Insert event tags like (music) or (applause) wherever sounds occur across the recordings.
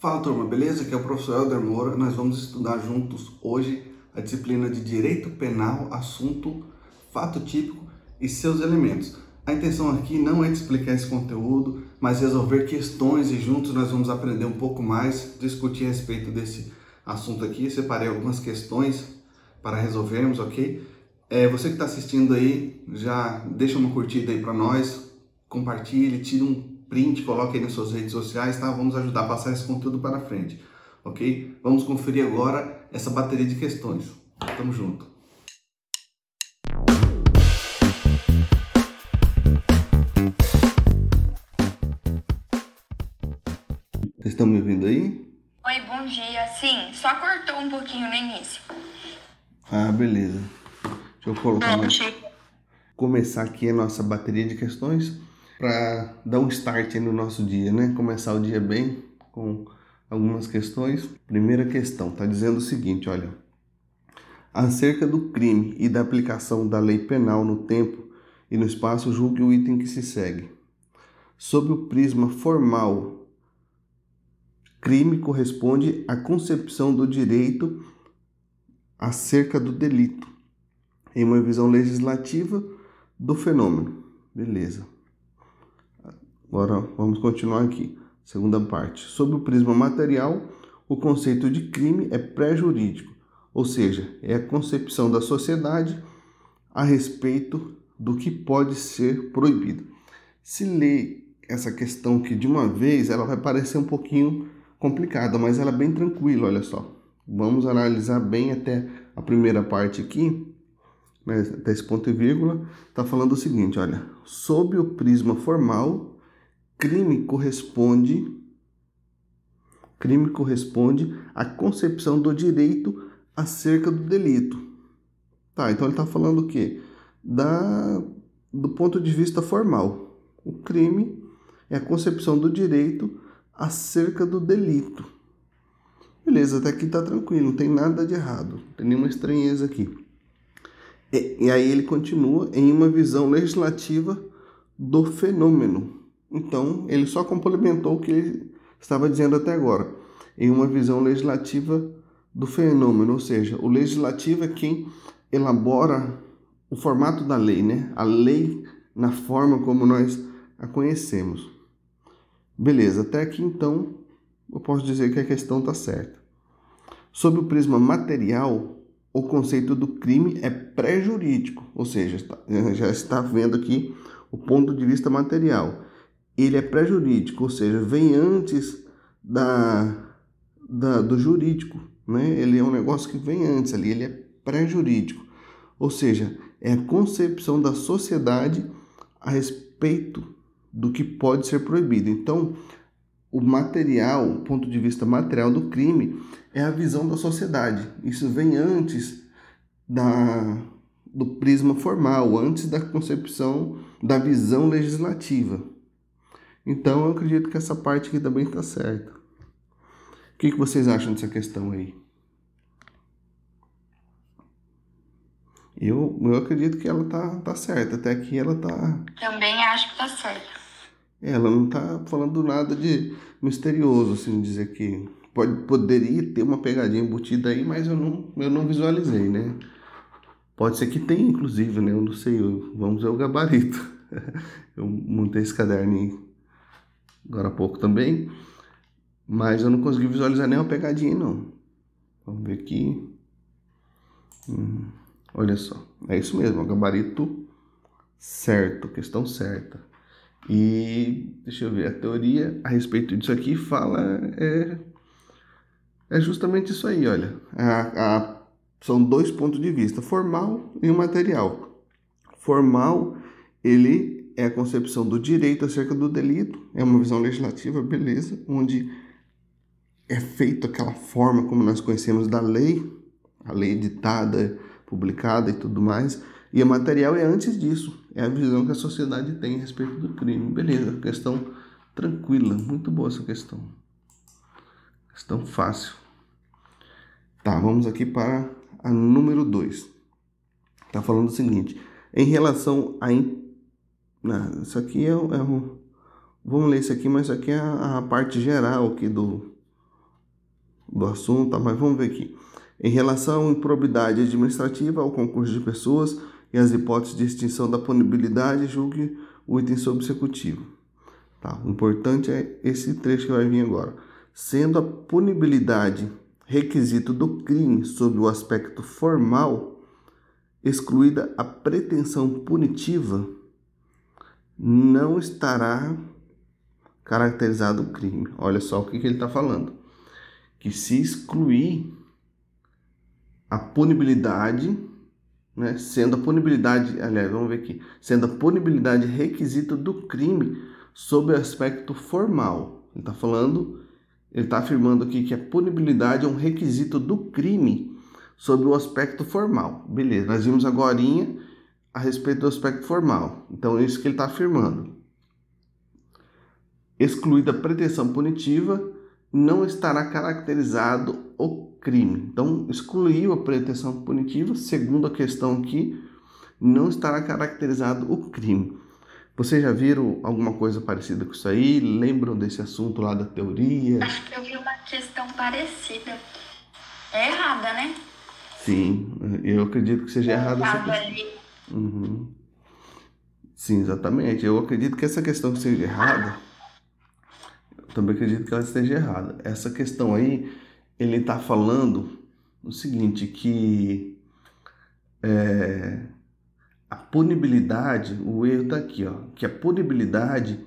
Fala turma, beleza? Aqui é o professor Helder Moura. Nós vamos estudar juntos hoje a disciplina de Direito Penal, assunto fato típico e seus elementos. A intenção aqui não é te explicar esse conteúdo, mas resolver questões e juntos nós vamos aprender um pouco mais, discutir a respeito desse assunto aqui. Separei algumas questões para resolvermos, ok? É, você que está assistindo aí, já deixa uma curtida aí para nós, compartilhe, tire um print, coloque aí nas suas redes sociais, tá? Vamos ajudar a passar esse conteúdo para frente, ok? Vamos conferir agora essa bateria de questões. Tamo junto. Vocês estão me ouvindo aí? Oi, bom dia. Sim, só cortou um pouquinho no início. Ah, beleza. Deixa eu colocar. Bom, Começar aqui a nossa bateria de questões para dar um start no nosso dia, né? Começar o dia bem com algumas questões. Primeira questão está dizendo o seguinte, olha: acerca do crime e da aplicação da lei penal no tempo e no espaço, julgue o item que se segue. Sob o prisma formal, crime corresponde à concepção do direito acerca do delito, em uma visão legislativa do fenômeno. Beleza. Agora vamos continuar aqui. Segunda parte. Sob o prisma material, o conceito de crime é pré-jurídico, ou seja, é a concepção da sociedade a respeito do que pode ser proibido. Se ler essa questão aqui de uma vez, ela vai parecer um pouquinho complicada, mas ela é bem tranquila, olha só. Vamos analisar bem até a primeira parte aqui, né, até esse ponto e vírgula, está falando o seguinte, olha, sob o prisma formal, crime corresponde crime corresponde à concepção do direito acerca do delito. Tá, então ele está falando o quê? Da, do ponto de vista formal. O crime é a concepção do direito acerca do delito. Beleza, até aqui está tranquilo, não tem nada de errado, não tem nenhuma estranheza aqui. E, e aí ele continua em uma visão legislativa do fenômeno. Então, ele só complementou o que ele estava dizendo até agora, em uma visão legislativa do fenômeno, ou seja, o legislativo é quem elabora o formato da lei, né? A lei na forma como nós a conhecemos. Beleza, até aqui então eu posso dizer que a questão está certa. Sob o prisma material, o conceito do crime é pré-jurídico, ou seja, já está vendo aqui o ponto de vista material ele é pré-jurídico, ou seja, vem antes da, da, do jurídico, né? Ele é um negócio que vem antes ali, ele é pré-jurídico, ou seja, é a concepção da sociedade a respeito do que pode ser proibido. Então, o material, o ponto de vista material do crime é a visão da sociedade. Isso vem antes da, do prisma formal, antes da concepção da visão legislativa. Então eu acredito que essa parte aqui também está certa. O que, que vocês acham dessa questão aí? Eu, eu acredito que ela tá, tá certa. Até aqui ela tá. Também acho que tá certa. Ela não tá falando nada de misterioso, assim, dizer que pode, poderia ter uma pegadinha embutida aí, mas eu não, eu não visualizei, né? Pode ser que tenha, inclusive, né? Eu não sei. Eu, vamos ver o gabarito. (laughs) eu montei esse caderninho agora há pouco também, mas eu não consegui visualizar nenhuma pegadinha não. Vamos ver aqui. Hum, olha só, é isso mesmo, gabarito certo, questão certa. E deixa eu ver, a teoria a respeito disso aqui fala é, é justamente isso aí, olha. A, a, são dois pontos de vista, formal e o material. Formal, ele é a concepção do direito acerca do delito, é uma visão legislativa, beleza, onde é feito aquela forma como nós conhecemos da lei, a lei editada, publicada e tudo mais, e a material é antes disso, é a visão que a sociedade tem a respeito do crime. Beleza, questão tranquila, muito boa essa questão. Questão fácil. Tá, vamos aqui para a número 2. Tá falando o seguinte: em relação à não, isso aqui é, é um. Vamos ler isso aqui, mas isso aqui é a, a parte geral aqui do, do assunto, tá? mas vamos ver aqui. Em relação à improbidade administrativa ao concurso de pessoas e as hipóteses de extinção da punibilidade, julgue o item subsecutivo. Tá? O importante é esse trecho que vai vir agora. Sendo a punibilidade requisito do crime sob o aspecto formal, excluída a pretensão punitiva, não estará caracterizado o crime. Olha só o que, que ele está falando. Que se excluir a punibilidade, né, sendo a punibilidade, aliás, vamos ver aqui, sendo a punibilidade requisito do crime sob o aspecto formal. Ele está falando, ele está afirmando aqui que a punibilidade é um requisito do crime sob o aspecto formal. Beleza, nós vimos agora a respeito do aspecto formal. Então é isso que ele está afirmando. Excluída a pretensão punitiva, não estará caracterizado o crime. Então, excluiu a pretensão punitiva, segundo a questão aqui, não estará caracterizado o crime. Vocês já viram alguma coisa parecida com isso aí? Lembram desse assunto lá da teoria? Acho que eu vi uma questão parecida. É errada, né? Sim, eu acredito que seja errada essa questão. Uhum. Sim, exatamente. Eu acredito que essa questão seja errada. Eu também acredito que ela esteja errada. Essa questão aí, ele está falando o seguinte, que é, a punibilidade, o erro está aqui, ó, que a punibilidade,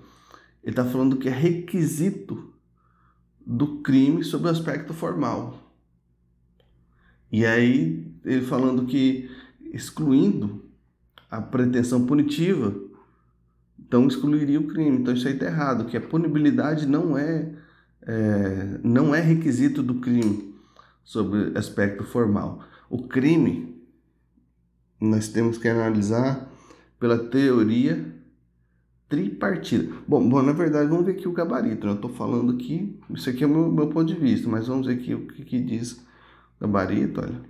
ele está falando que é requisito do crime sob o aspecto formal. E aí, ele falando que excluindo a pretensão punitiva, então excluiria o crime. Então isso aí está errado, que a punibilidade não é, é, não é requisito do crime sobre aspecto formal. O crime nós temos que analisar pela teoria tripartida. Bom, bom, na verdade, vamos ver aqui o gabarito. Né? Eu estou falando aqui, isso aqui é o meu, meu ponto de vista, mas vamos ver aqui o que, que diz o gabarito, olha.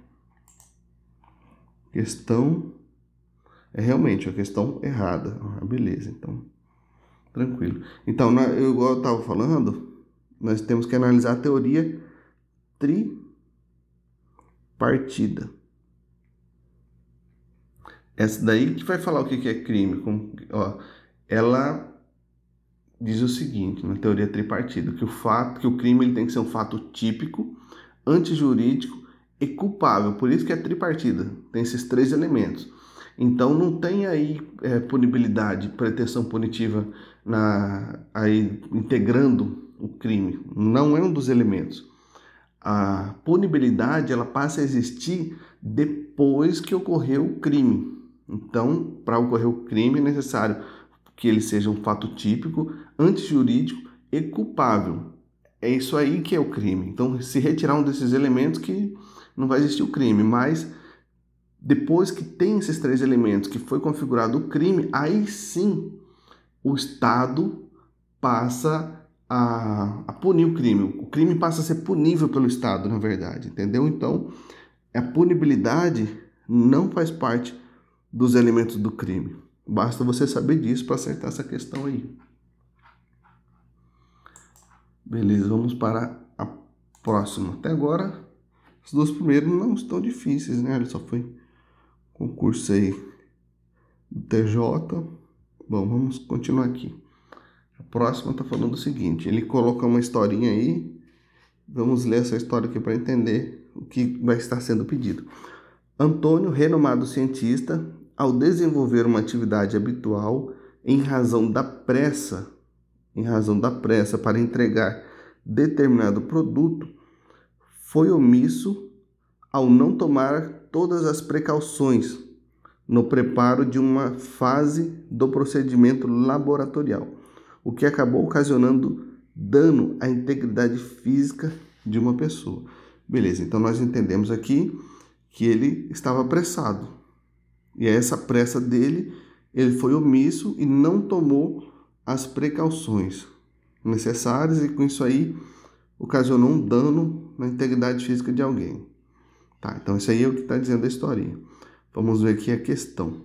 Questão é realmente a questão errada. Ah, beleza, então. Tranquilo. Então, eu, igual eu estava falando, nós temos que analisar a teoria tripartida. Essa daí que vai falar o que é crime. Ó, ela diz o seguinte, na teoria tripartida, que o fato, que o crime ele tem que ser um fato típico, antijurídico e culpável. Por isso que é tripartida. Tem esses três elementos. Então não tem aí é, punibilidade, pretensão punitiva na, aí integrando o crime. Não é um dos elementos. A punibilidade ela passa a existir depois que ocorreu o crime. Então, para ocorrer o crime é necessário que ele seja um fato típico, antijurídico e culpável. É isso aí que é o crime. Então, se retirar um desses elementos que não vai existir o crime, mas depois que tem esses três elementos, que foi configurado o crime, aí sim o Estado passa a, a, punir o crime. O crime passa a ser punível pelo Estado, na verdade, entendeu? Então, a punibilidade não faz parte dos elementos do crime. Basta você saber disso para acertar essa questão aí. Beleza, vamos para a próxima. Até agora, os dois primeiros não estão difíceis, né? Ele só foi concursei do TJ. Bom, vamos continuar aqui. A próxima está falando o seguinte: ele coloca uma historinha aí. Vamos ler essa história aqui para entender o que vai estar sendo pedido. Antônio, renomado cientista, ao desenvolver uma atividade habitual em razão da pressa, em razão da pressa para entregar determinado produto, foi omisso ao não tomar todas as precauções no preparo de uma fase do procedimento laboratorial, o que acabou ocasionando dano à integridade física de uma pessoa. Beleza, então nós entendemos aqui que ele estava apressado. E essa pressa dele, ele foi omisso e não tomou as precauções necessárias e com isso aí ocasionou um dano na integridade física de alguém. Tá, então isso aí é o que está dizendo a historinha. Vamos ver aqui a questão.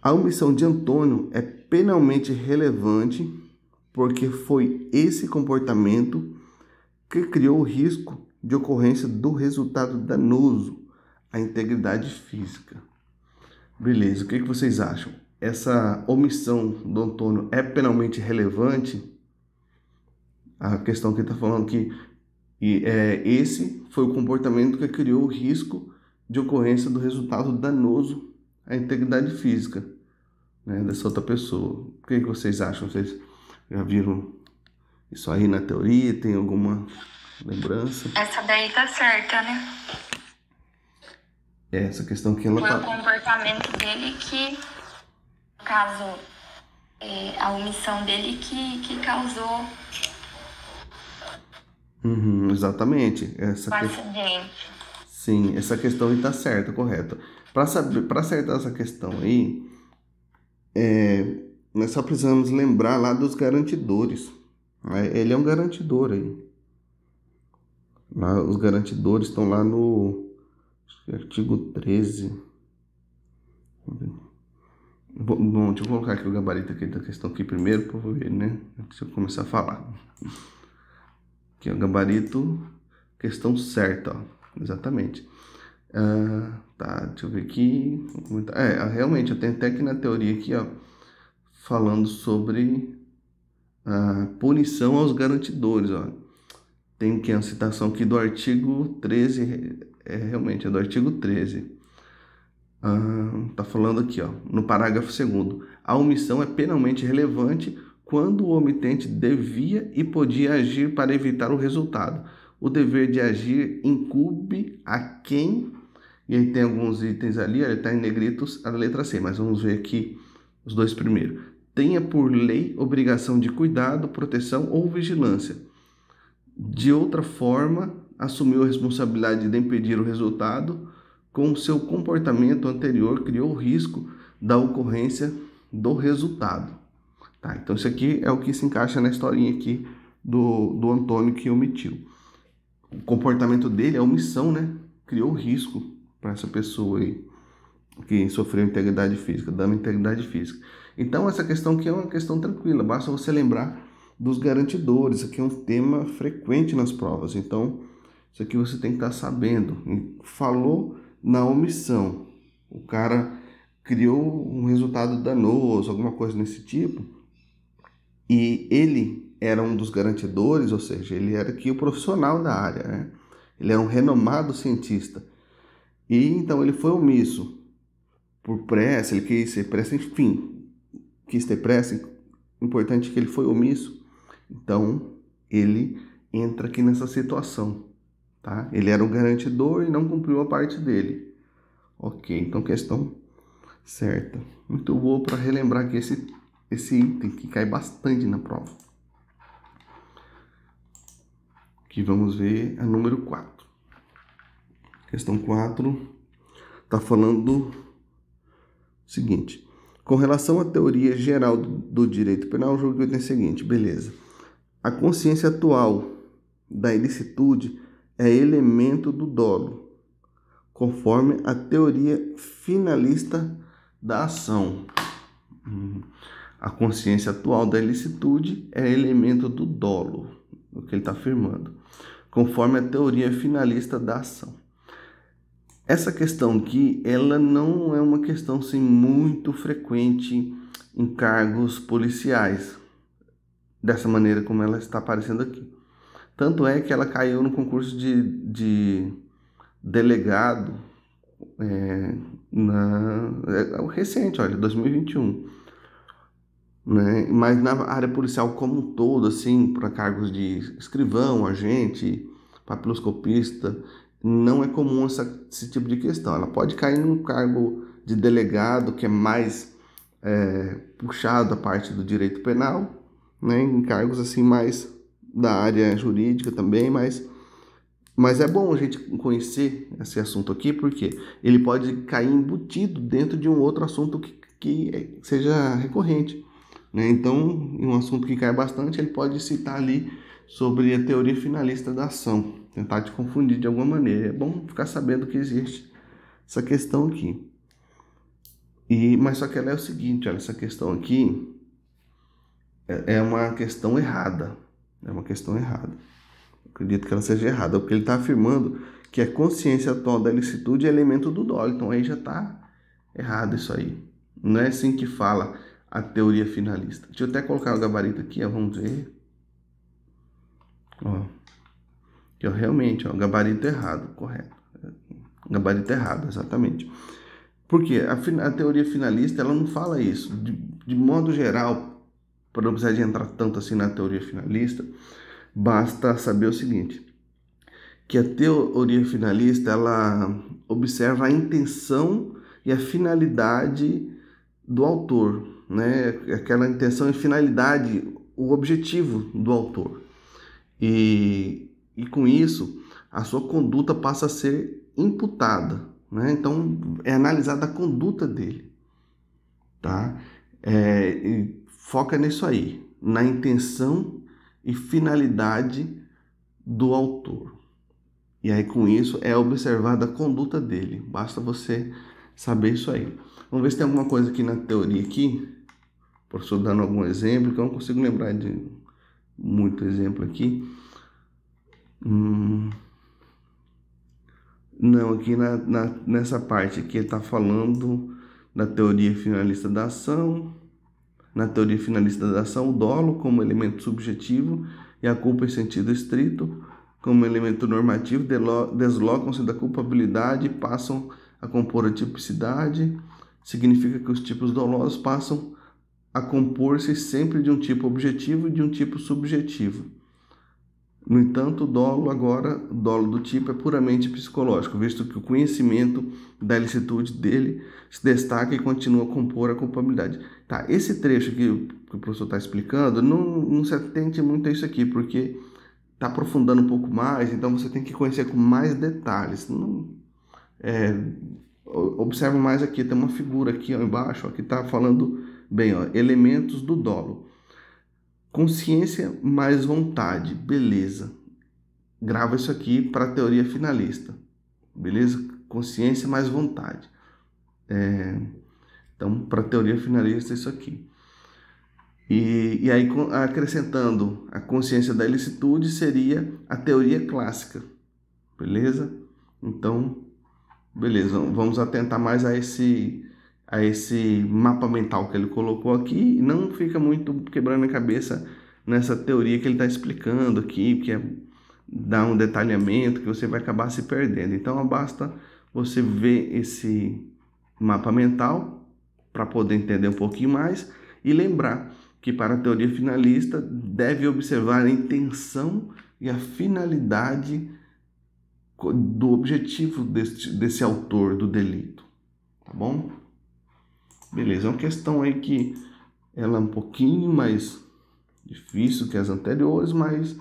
A omissão de Antônio é penalmente relevante porque foi esse comportamento que criou o risco de ocorrência do resultado danoso à integridade física. Beleza, o que, vocês acham? Essa omissão do Antônio é penalmente relevante? A questão que está falando que e, é, esse foi o comportamento que criou o risco de ocorrência do resultado danoso à integridade física né, dessa outra pessoa. O que, que vocês acham? Vocês já viram isso aí na teoria? Tem alguma lembrança? Essa daí tá certa, né? É, essa questão que ela Foi tá... o comportamento dele que, no caso, é, a omissão dele que, que causou Uhum, exatamente. Essa que... Sim, essa questão aí tá certa, correto. Para saber, para acertar essa questão aí, é, nós só precisamos lembrar lá dos garantidores. né? Ele é um garantidor aí. Lá, os garantidores estão lá no é artigo 13. Bom, deixa eu colocar aqui o gabarito aqui da questão aqui primeiro para eu ver, né? Antes eu começar a falar. Aqui, o gabarito, questão certa, ó. Exatamente. Ah, tá, deixa eu ver aqui. É, realmente, eu tenho até aqui na teoria aqui, ó, falando sobre a punição aos garantidores, ó. Tem aqui a citação aqui do artigo 13, é realmente é do artigo 13. Ah, tá falando aqui, ó, no parágrafo 2 A omissão é penalmente relevante quando o omitente devia e podia agir para evitar o resultado. O dever de agir incube a quem, e aí tem alguns itens ali, ele está em negritos a letra C, mas vamos ver aqui os dois primeiros. Tenha por lei obrigação de cuidado, proteção ou vigilância. De outra forma, assumiu a responsabilidade de impedir o resultado, com seu comportamento anterior criou o risco da ocorrência do resultado. Tá, então isso aqui é o que se encaixa na historinha aqui do, do Antônio que omitiu. O comportamento dele, a omissão, né? Criou risco para essa pessoa aí que sofreu integridade física, dando integridade física. Então essa questão aqui é uma questão tranquila, basta você lembrar dos garantidores. Isso aqui é um tema frequente nas provas. Então, isso aqui você tem que estar sabendo. Falou na omissão. O cara criou um resultado danoso, alguma coisa nesse tipo, e ele era um dos garantidores, ou seja, ele era aqui o profissional da área, né? Ele era um renomado cientista. E então ele foi omisso por pressa, ele quis ser pressa, enfim, quis ter pressa, importante que ele foi omisso. Então, ele entra aqui nessa situação, tá? Ele era um garantidor e não cumpriu a parte dele. Ok, então questão certa. Muito boa para relembrar aqui esse esse item que cai bastante na prova. Aqui vamos ver a número 4. Questão 4 está falando do seguinte. Com relação à teoria geral do direito penal, o jogo tem o seguinte, beleza. A consciência atual da ilicitude é elemento do dolo, conforme a teoria finalista da ação. Hum. A consciência atual da ilicitude é elemento do dolo, o que ele está afirmando, conforme a teoria finalista da ação. Essa questão aqui, ela não é uma questão assim, muito frequente em cargos policiais, dessa maneira como ela está aparecendo aqui. Tanto é que ela caiu no concurso de, de delegado é, na, é, recente, olha, 2021 né? Mas na área policial como um todo, assim, para cargos de escrivão, agente, papiloscopista, não é comum essa, esse tipo de questão. Ela pode cair num cargo de delegado que é mais é, puxado a parte do direito penal, né? Em cargos assim mais da área jurídica também, mas mas é bom a gente conhecer esse assunto aqui porque ele pode cair embutido dentro de um outro assunto que, que seja recorrente. Né? Então, em um assunto que cai bastante, ele pode citar ali sobre a teoria finalista da ação, tentar te confundir de alguma maneira. É bom ficar sabendo que existe essa questão aqui. E, mas só que ela é o seguinte, olha, essa questão aqui é, é uma questão errada. É uma questão errada. Acredito que ela seja errada, porque ele está afirmando que a consciência atual da licitude é elemento do dolo. Então aí já está errado isso aí. Não é assim que fala a teoria finalista. Deixa eu até colocar o gabarito aqui, ó, vamos ver. Ó. Aqui, ó, realmente, ó, gabarito errado, correto. Gabarito errado, exatamente. Porque a, a teoria finalista ela não fala isso. De, de modo geral, para não precisar de entrar tanto assim na teoria finalista, basta saber o seguinte, que a teoria finalista ela observa a intenção e a finalidade do autor, né? Aquela intenção e finalidade, o objetivo do autor. E, e com isso, a sua conduta passa a ser imputada, né? Então, é analisada a conduta dele, tá? É, foca nisso aí, na intenção e finalidade do autor. E aí com isso é observada a conduta dele. Basta você saber isso aí. Vamos ver se tem alguma coisa aqui na teoria aqui. Professor dando algum exemplo, que eu não consigo lembrar de muito exemplo aqui. Hum... Não, aqui na, na, nessa parte aqui está falando da teoria finalista da ação, na teoria finalista da ação, o dolo como elemento subjetivo e a culpa em sentido estrito como elemento normativo deslocam-se da culpabilidade e passam a compor a tipicidade. Significa que os tipos dolosos passam a compor-se sempre de um tipo objetivo e de um tipo subjetivo. No entanto, o dolo agora, o dolo do tipo é puramente psicológico, visto que o conhecimento da ilicitude dele se destaca e continua a compor a culpabilidade. Tá, esse trecho que, que o professor está explicando, não, não se atente muito a isso aqui, porque está aprofundando um pouco mais, então você tem que conhecer com mais detalhes. Não, é, observa mais aqui, tem uma figura aqui ó, embaixo ó, que está falando bem, ó, elementos do dolo. Consciência mais vontade, beleza. Grava isso aqui para a teoria finalista, beleza? Consciência mais vontade. É, então, para a teoria finalista, isso aqui. E, e aí, acrescentando a consciência da ilicitude, seria a teoria clássica, beleza? Então, beleza, vamos atentar mais a esse a esse mapa mental que ele colocou aqui não fica muito quebrando a cabeça nessa teoria que ele está explicando aqui, que é dar um detalhamento que você vai acabar se perdendo. Então basta você ver esse mapa mental para poder entender um pouquinho mais e lembrar que para a teoria finalista deve observar a intenção e a finalidade do objetivo desse, desse autor do delito, tá bom? Beleza, é uma questão aí que ela é um pouquinho mais difícil que as anteriores, mas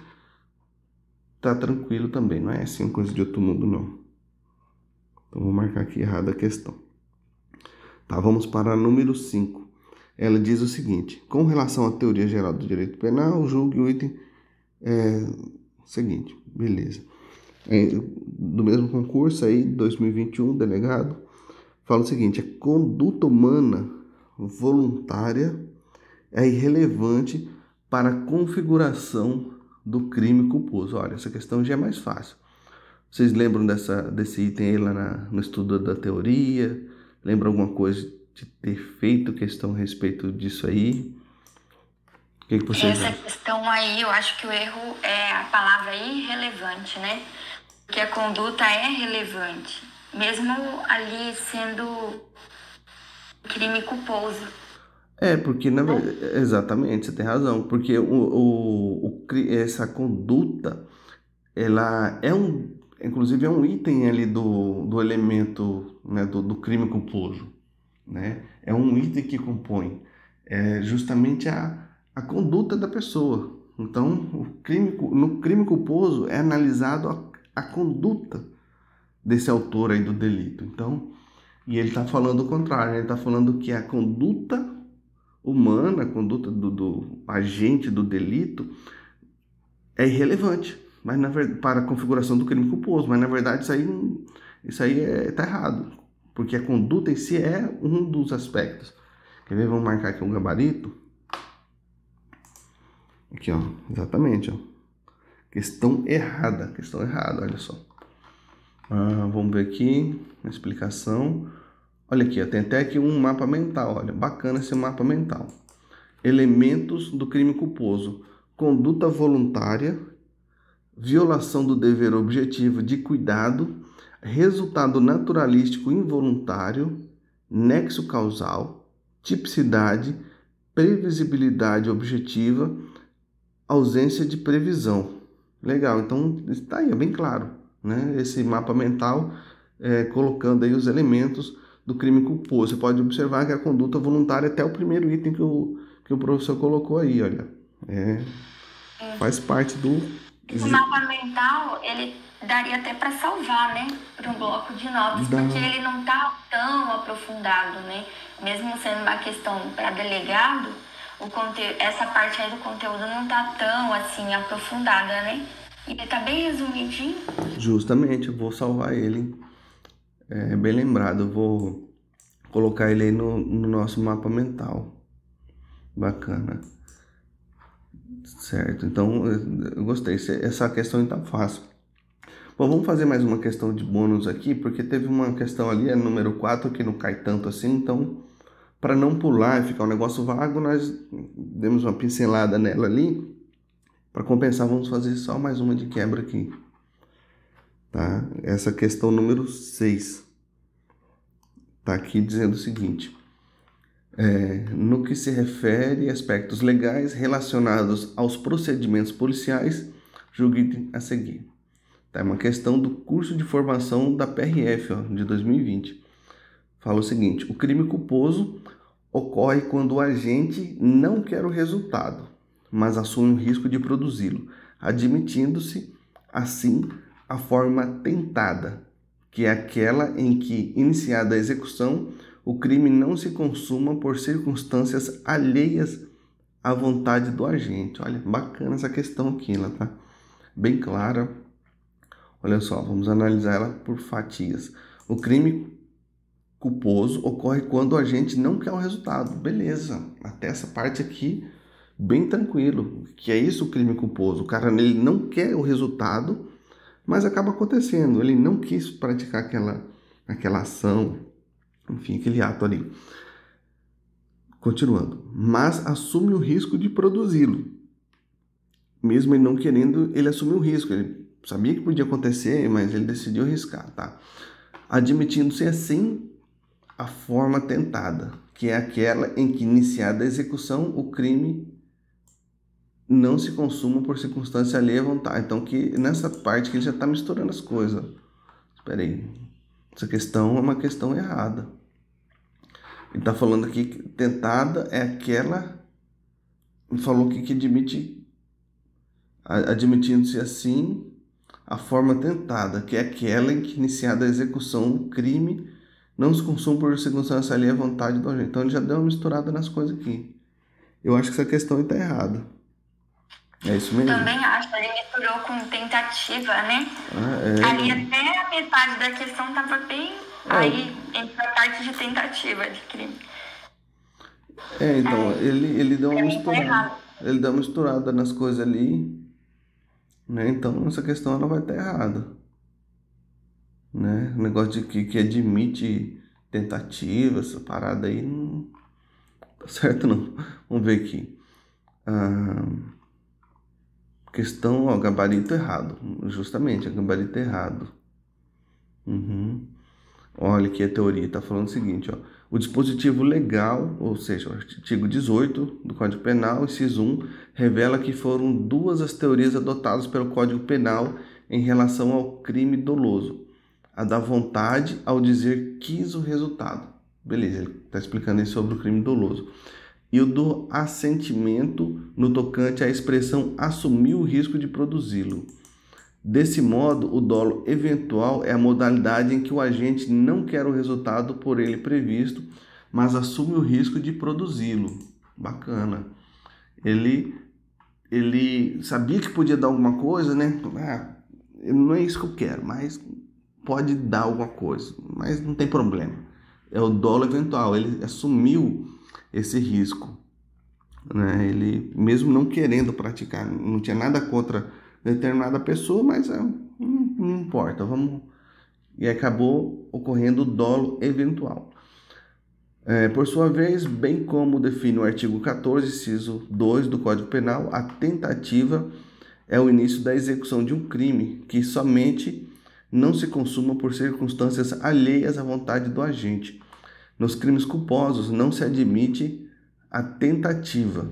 tá tranquilo também, não é assim coisa de outro mundo não. Então vou marcar aqui errada a questão. Tá, vamos para número 5. Ela diz o seguinte: com relação à teoria geral do direito penal, julgue o item é, seguinte, beleza. É, do mesmo concurso aí, 2021, delegado, fala o seguinte: a conduta humana voluntária é irrelevante para a configuração do crime culposo. Olha, essa questão já é mais fácil. Vocês lembram dessa, desse item aí lá na, no estudo da teoria? Lembram alguma coisa de ter feito questão a respeito disso aí? O que, que vocês Essa acham? questão aí, eu acho que o erro é a palavra irrelevante, né? Porque a conduta é relevante mesmo ali sendo crime culposo. É, porque na verdade, exatamente, você tem razão, porque o, o, o, essa conduta, ela é um, inclusive é um item ali do, do elemento, né, do, do crime culposo, né? É um item que compõe é justamente a, a conduta da pessoa. Então, o crime, no crime culposo é analisado a, a conduta desse autor aí do delito. Então, e ele está falando o contrário, ele está falando que a conduta humana, a conduta do, do, agente do delito é irrelevante mas na verdade, para a configuração do crime culposo, mas na verdade isso aí isso aí está é, errado, porque a conduta em si é um dos aspectos. Quer ver? Vamos marcar aqui um gabarito. Aqui, ó, exatamente, ó. Questão errada, questão errada, olha só. Ah, vamos ver aqui, uma explicação. Olha aqui, tem até aqui um mapa mental, olha, bacana esse mapa mental. Elementos do crime culposo: conduta voluntária, violação do dever objetivo de cuidado, resultado naturalístico involuntário, nexo causal, tipicidade, previsibilidade objetiva, ausência de previsão. Legal, então está aí, é bem claro, né? Esse mapa mental é, colocando aí os elementos do crime culposo. Você pode observar que a conduta voluntária é até o primeiro item que o, que o professor colocou aí, olha. É, faz parte do. O mapa mental, ele daria até para salvar, né? Para um bloco de notas, Dá. porque ele não está tão aprofundado, né? Mesmo sendo uma questão para delegado, o conte... essa parte aí do conteúdo não está tão assim aprofundada, né? Ele está bem resumidinho. Justamente, eu vou salvar ele é, bem lembrado. Eu vou colocar ele aí no, no nosso mapa mental. Bacana. Certo, então eu gostei. Essa questão está fácil. Bom, vamos fazer mais uma questão de bônus aqui, porque teve uma questão ali, a número 4, que não cai tanto assim, então, para não pular e ficar um negócio vago, nós demos uma pincelada nela ali. Para compensar, vamos fazer só mais uma de quebra aqui. Tá? Essa questão número 6. Está aqui dizendo o seguinte: é, no que se refere a aspectos legais relacionados aos procedimentos policiais, julgue a seguir. Tá? É uma questão do curso de formação da PRF ó, de 2020. Fala o seguinte: o crime culposo ocorre quando o agente não quer o resultado, mas assume o risco de produzi-lo, admitindo-se, assim, a forma tentada, que é aquela em que, iniciada a execução, o crime não se consuma por circunstâncias alheias à vontade do agente. Olha, bacana essa questão aqui, ela tá bem clara. Olha só, vamos analisar ela por fatias. O crime culposo ocorre quando o agente não quer o resultado. Beleza, até essa parte aqui, bem tranquilo. Que é isso o crime culposo. O cara ele não quer o resultado, mas acaba acontecendo. Ele não quis praticar aquela, aquela ação, enfim, aquele ato ali. Continuando, mas assume o risco de produzi-lo. Mesmo ele não querendo, ele assumiu o risco. Ele sabia que podia acontecer, mas ele decidiu arriscar, tá? Admitindo-se assim a forma tentada, que é aquela em que, iniciada a execução, o crime não se consuma por circunstância alheia à vontade. Então, que nessa parte que ele já está misturando as coisas. Espera aí. Essa questão é uma questão errada. Ele está falando aqui que tentada é aquela. Ele falou aqui que admite. Admitindo-se assim a forma tentada, que é aquela em que iniciada a execução do crime não se consuma por circunstância alheia à vontade do agente. Então ele já deu uma misturada nas coisas aqui. Eu acho que essa questão está errada. É isso mesmo? Também acho, ele misturou com tentativa, né? Ah, é... Ali até a metade da questão estava bem é. aí entre a parte de tentativa de crime. É, então, é. Ele, ele deu uma misturada. Ele deu uma misturada nas coisas ali. Né? Então essa questão ela vai estar errada. Né? O negócio de que, que admite tentativa, essa parada aí não tá certo não. Vamos ver aqui. Ah, Questão, ó, gabarito errado. Justamente, é gabarito errado. Uhum. Olha aqui a teoria, está falando o seguinte, ó. O dispositivo legal, ou seja, o artigo 18 do Código Penal, inciso 1, revela que foram duas as teorias adotadas pelo Código Penal em relação ao crime doloso. A da vontade ao dizer quis o resultado. Beleza, ele está explicando aí sobre o crime doloso e o do assentimento no tocante à expressão assumir o risco de produzi-lo. Desse modo, o dolo eventual é a modalidade em que o agente não quer o resultado por ele previsto, mas assume o risco de produzi-lo. Bacana. Ele ele sabia que podia dar alguma coisa, né? Ah, não é isso que eu quero, mas pode dar alguma coisa, mas não tem problema. É o dolo eventual. Ele assumiu esse risco. Né? Ele, mesmo não querendo praticar, não tinha nada contra determinada pessoa, mas é, não, não importa, vamos. E acabou ocorrendo dolo eventual. É, por sua vez, bem como define o artigo 14, inciso 2 do Código Penal, a tentativa é o início da execução de um crime que somente não se consuma por circunstâncias alheias à vontade do agente. Nos crimes culposos não se admite a tentativa,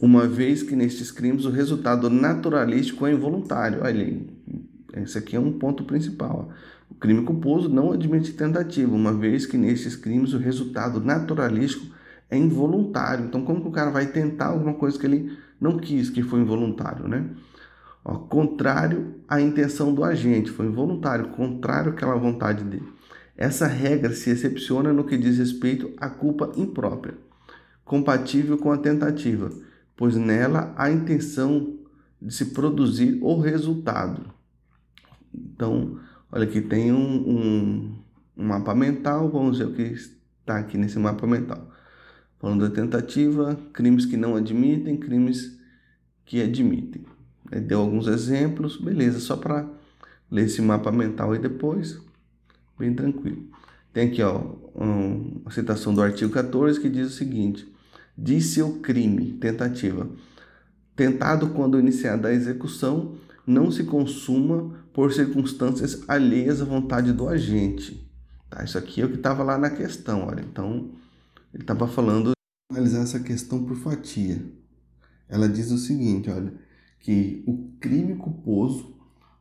uma vez que nestes crimes o resultado naturalístico é involuntário. Olha, esse aqui é um ponto principal. O crime culposo não admite tentativa, uma vez que nesses crimes o resultado naturalístico é involuntário. Então, como que o cara vai tentar alguma coisa que ele não quis, que foi involuntário, né? Ó, contrário à intenção do agente, foi involuntário, contrário àquela vontade dele. Essa regra se excepciona no que diz respeito à culpa imprópria, compatível com a tentativa, pois nela há intenção de se produzir o resultado. Então, Olha aqui, tem um, um, um mapa mental, vamos ver o que está aqui nesse mapa mental. Falando da tentativa, crimes que não admitem, crimes que admitem. Ele deu alguns exemplos, beleza, só para ler esse mapa mental aí depois, bem tranquilo. Tem aqui ó, um, uma citação do artigo 14 que diz o seguinte: disse o crime, tentativa, tentado quando iniciada a execução, não se consuma por circunstâncias alheias à vontade do agente. Tá? Isso aqui é o que estava lá na questão. Olha. Então, ele estava falando analisar essa questão por fatia. Ela diz o seguinte, olha, que o crime culposo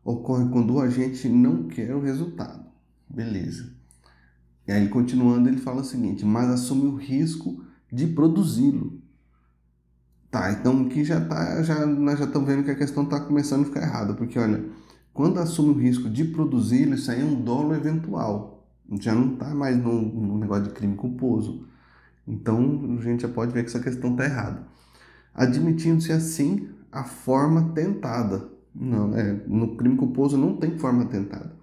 ocorre quando o agente não quer o resultado. Beleza. E aí, continuando, ele fala o seguinte, mas assume o risco de produzi-lo. Tá, então aqui já tá, já, nós já estamos vendo que a questão está começando a ficar errada, porque olha, quando assume o risco de produzir, isso aí é um dolo eventual. Já não está mais no, no, negócio de crime culposo. Então, a gente já pode ver que essa questão está errada. Admitindo-se assim a forma tentada. Não, é, no crime culposo não tem forma tentada.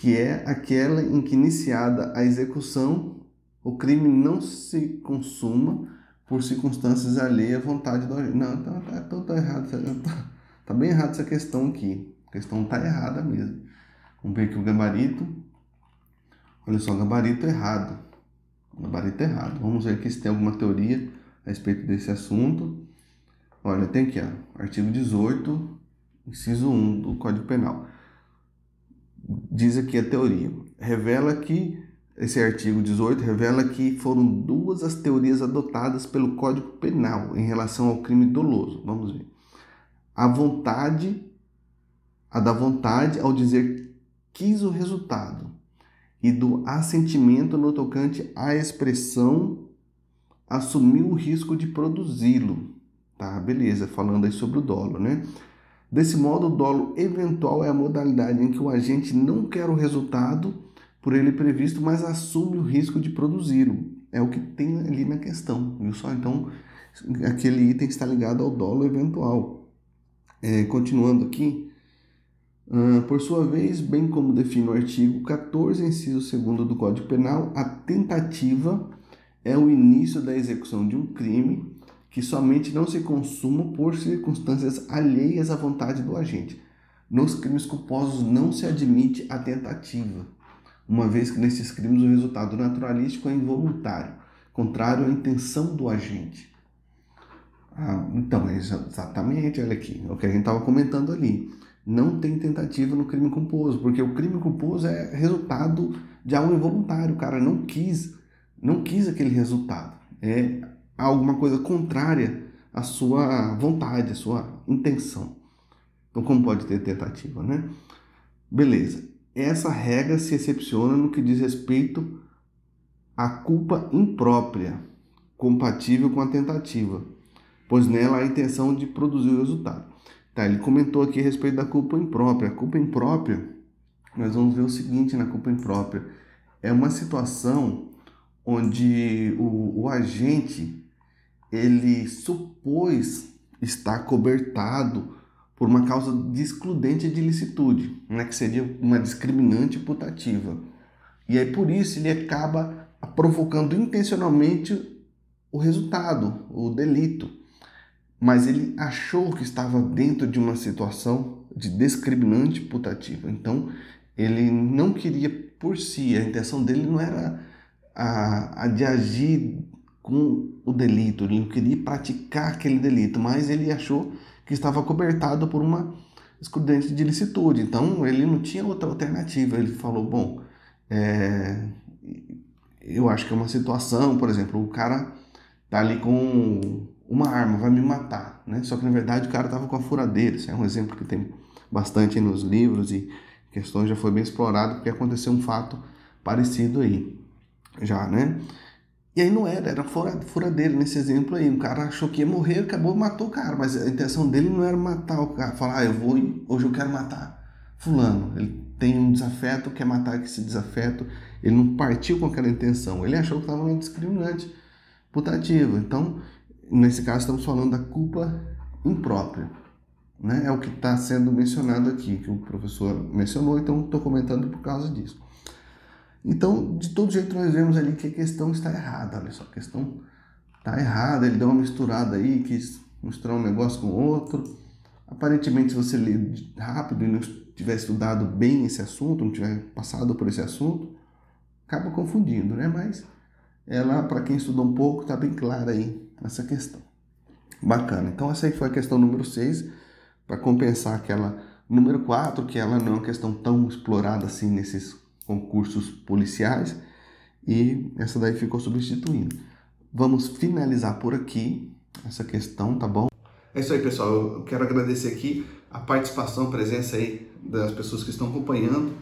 Que é aquela em que iniciada a execução, o crime não se consuma por circunstâncias alheias à vontade do agente. Não, tá, tá, tá, tá errado. Tá, tá bem errado essa questão aqui. A questão está errada mesmo. Vamos ver aqui o gabarito. Olha só, gabarito errado. Gabarito errado. Vamos ver aqui se tem alguma teoria a respeito desse assunto. Olha, tem aqui, ó, artigo 18, inciso 1 do Código Penal. Diz aqui a teoria. Revela que esse artigo 18 revela que foram duas as teorias adotadas pelo Código Penal em relação ao crime doloso. Vamos ver. A vontade a da vontade ao dizer quis o resultado, e do assentimento no tocante à expressão assumiu o risco de produzi-lo. Tá, beleza, falando aí sobre o dolo, né? Desse modo, o dolo eventual é a modalidade em que o agente não quer o resultado por ele previsto, mas assume o risco de produzi-lo. É o que tem ali na questão, viu só? Então, aquele item está ligado ao dolo eventual. É, continuando aqui, Uh, por sua vez, bem como define o artigo 14, inciso 2 do Código Penal, a tentativa é o início da execução de um crime que somente não se consuma por circunstâncias alheias à vontade do agente. Nos crimes culposos não se admite a tentativa, uma vez que nesses crimes o resultado naturalístico é involuntário, contrário à intenção do agente. Ah, então, é exatamente, olha aqui, é o que a gente estava comentando ali não tem tentativa no crime culposo, porque o crime culposo é resultado de algo involuntário, o cara não quis, não quis aquele resultado. É alguma coisa contrária à sua vontade, à sua intenção. Então, como pode ter tentativa, né? Beleza. Essa regra se excepciona no que diz respeito à culpa imprópria, compatível com a tentativa, pois nela há a intenção de produzir o resultado. Tá, ele comentou aqui a respeito da culpa imprópria. A culpa imprópria, nós vamos ver o seguinte na culpa imprópria. É uma situação onde o, o agente ele supôs estar cobertado por uma causa de excludente de licitude, né, que seria uma discriminante putativa. E aí por isso ele acaba provocando intencionalmente o resultado, o delito. mas ele achou que estava dentro de uma situação de discriminante putativa. Então, ele não queria por si, a intenção dele não era a, a de agir com o delito, ele não queria praticar aquele delito, mas ele achou que estava cobertado por uma excludente de licitude. Então, ele não tinha outra alternativa. Ele falou: bom, é, eu acho que é uma situação, por exemplo, o cara tá ali com uma arma, vai me matar, né? Só que na verdade o cara tava com a furadeira. Isso é um exemplo que tem bastante nos livros e questões já foi bem explorado porque aconteceu um fato parecido aí, já, né? E aí não era, era furadeira nesse exemplo aí. Um cara achou que ia morrer, acabou matou o cara, mas a intenção dele não era matar o cara, falar, ah, eu vou, hoje eu quero matar fulano. Ele tem um desafeto, quer matar esse desafeto. Ele não partiu com aquela intenção, ele achou que estava no discriminante putativo. Então, nesse caso, estamos falando da culpa imprópria. Né? É o que está sendo mencionado aqui, que o professor mencionou, então estou comentando por causa disso. Então, de todo jeito, nós vemos ali que a questão está errada. Olha só, a questão está errada. Ele deu uma misturada aí, quis misturar um negócio com outro. Aparentemente, se você ler rápido e não tiver estudado bem esse assunto, não tiver passado por esse assunto, acaba confundindo, né? Mas ela, para quem estudou um pouco, está bem clara aí essa questão. Bacana. Então, essa aí foi a questão número 6, para compensar aquela número 4, que ela não é uma questão tão explorada assim nesses concursos policiais, e essa daí ficou substituindo. Vamos finalizar por aqui essa questão, tá bom? É isso aí, pessoal. Eu quero agradecer aqui a participação, a presença aí das pessoas que estão acompanhando.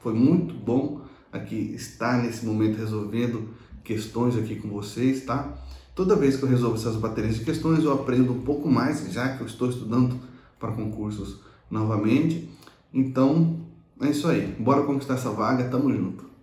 Foi muito bom aqui estar nesse momento resolvendo questões aqui com vocês, tá? Toda vez que eu resolvo essas baterias de questões, eu aprendo um pouco mais, já que eu estou estudando para concursos novamente. Então, é isso aí. Bora conquistar essa vaga, tamo junto.